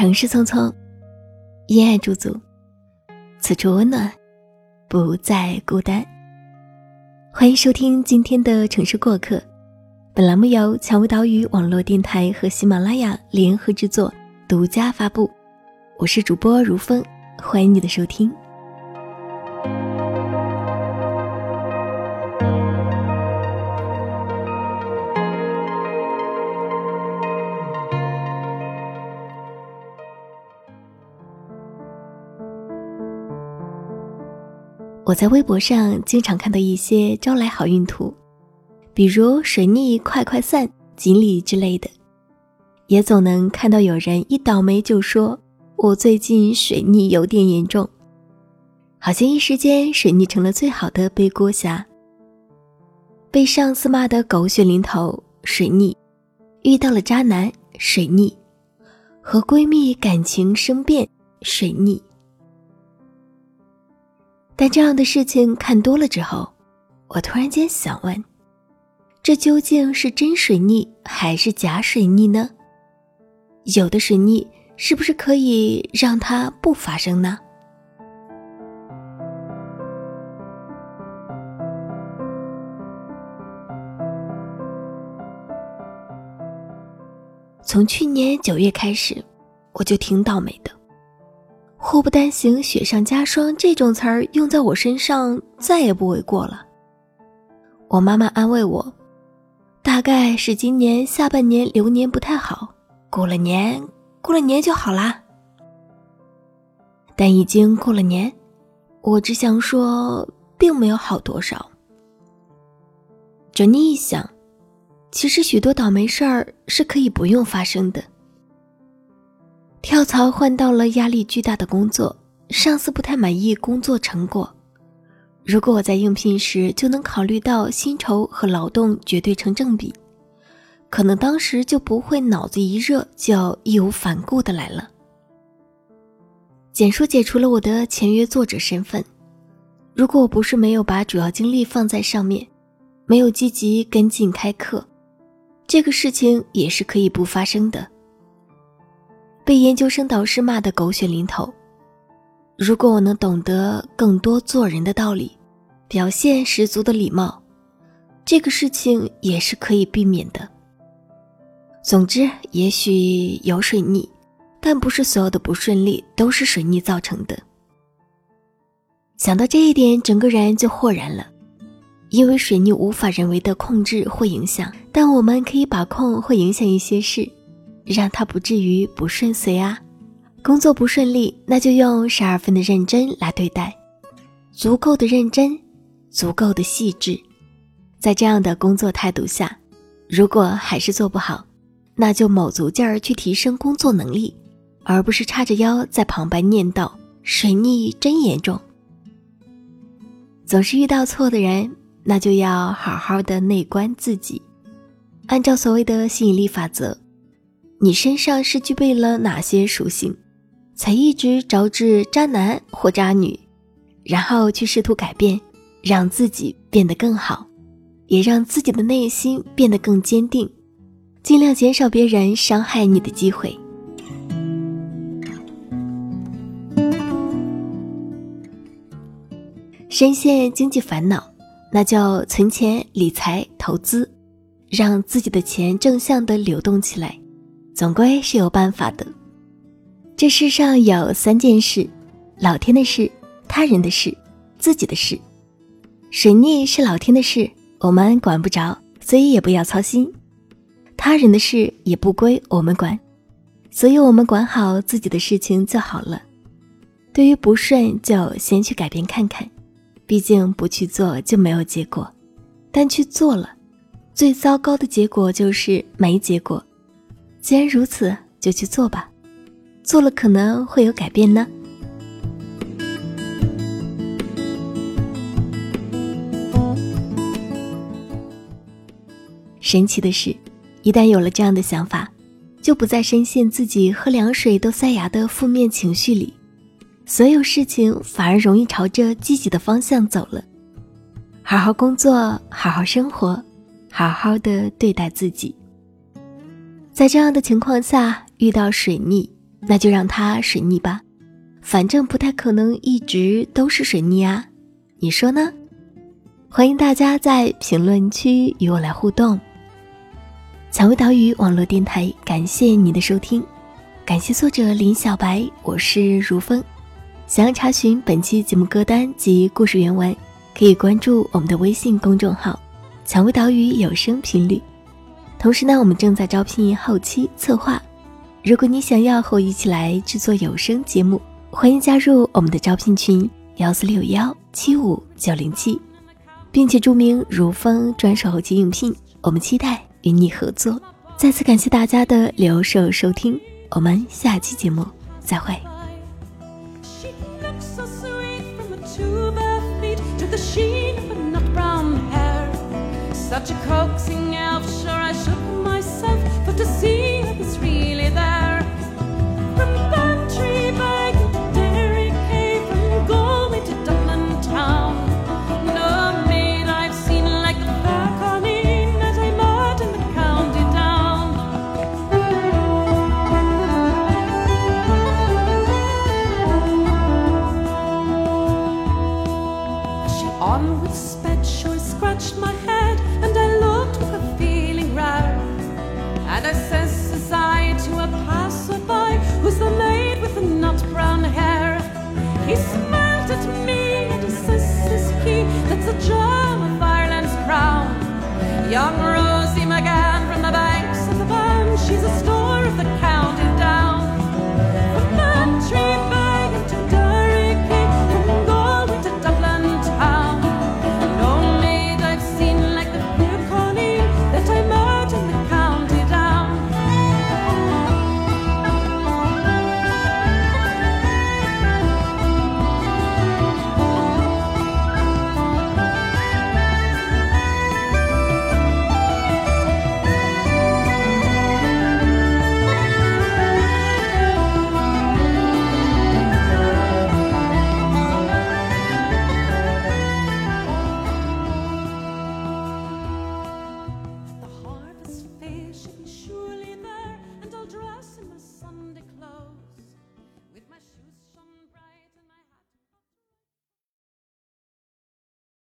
城市匆匆，因爱驻足，此处温暖，不再孤单。欢迎收听今天的城市过客。本栏目由蔷薇岛屿网络电台和喜马拉雅联合制作，独家发布。我是主播如风，欢迎你的收听。我在微博上经常看到一些招来好运图，比如水逆快快散、锦鲤之类的，也总能看到有人一倒霉就说：“我最近水逆有点严重。”好像一时间水逆成了最好的背锅侠。被上司骂得狗血淋头，水逆；遇到了渣男，水逆；和闺蜜感情生变，水逆。但这样的事情看多了之后，我突然间想问：这究竟是真水逆还是假水逆呢？有的水逆是不是可以让它不发生呢？从去年九月开始，我就挺倒霉的。祸不单行，雪上加霜，这种词儿用在我身上再也不为过了。我妈妈安慰我，大概是今年下半年流年不太好，过了年，过了年就好啦。但已经过了年，我只想说，并没有好多少。转念一想，其实许多倒霉事儿是可以不用发生的。跳槽换到了压力巨大的工作，上司不太满意工作成果。如果我在应聘时就能考虑到薪酬和劳动绝对成正比，可能当时就不会脑子一热就要义无反顾的来了。简书解除了我的签约作者身份。如果我不是没有把主要精力放在上面，没有积极跟进开课，这个事情也是可以不发生的。被研究生导师骂得狗血淋头。如果我能懂得更多做人的道理，表现十足的礼貌，这个事情也是可以避免的。总之，也许有水逆，但不是所有的不顺利都是水逆造成的。想到这一点，整个人就豁然了。因为水逆无法人为的控制或影响，但我们可以把控或影响一些事。让他不至于不顺遂啊！工作不顺利，那就用十二分的认真来对待，足够的认真，足够的细致。在这样的工作态度下，如果还是做不好，那就卯足劲儿去提升工作能力，而不是叉着腰在旁边念叨“水逆真严重”。总是遇到错的人，那就要好好的内观自己，按照所谓的吸引力法则。你身上是具备了哪些属性，才一直招致渣男或渣女？然后去试图改变，让自己变得更好，也让自己的内心变得更坚定，尽量减少别人伤害你的机会。深陷经济烦恼，那就存钱、理财、投资，让自己的钱正向的流动起来。总归是有办法的。这世上有三件事：老天的事、他人的事、自己的事。水逆是老天的事，我们管不着，所以也不要操心；他人的事也不归我们管，所以我们管好自己的事情就好了。对于不顺，就先去改变看看，毕竟不去做就没有结果，但去做了，最糟糕的结果就是没结果。既然如此，就去做吧，做了可能会有改变呢。神奇的是，一旦有了这样的想法，就不再深陷自己喝凉水都塞牙的负面情绪里，所有事情反而容易朝着积极的方向走了。好好工作，好好生活，好好的对待自己。在这样的情况下遇到水逆，那就让它水逆吧，反正不太可能一直都是水逆啊，你说呢？欢迎大家在评论区与我来互动。蔷薇岛屿网络电台，感谢你的收听，感谢作者林小白，我是如风。想要查询本期节目歌单及故事原文，可以关注我们的微信公众号“蔷薇岛屿有声频率”。同时呢，我们正在招聘后期策划。如果你想要和我一起来制作有声节目，欢迎加入我们的招聘群：幺四六幺七五九零七。并且注明如风专属后期应聘，我们期待与你合作。再次感谢大家的留守收听，我们下期节目再会。Young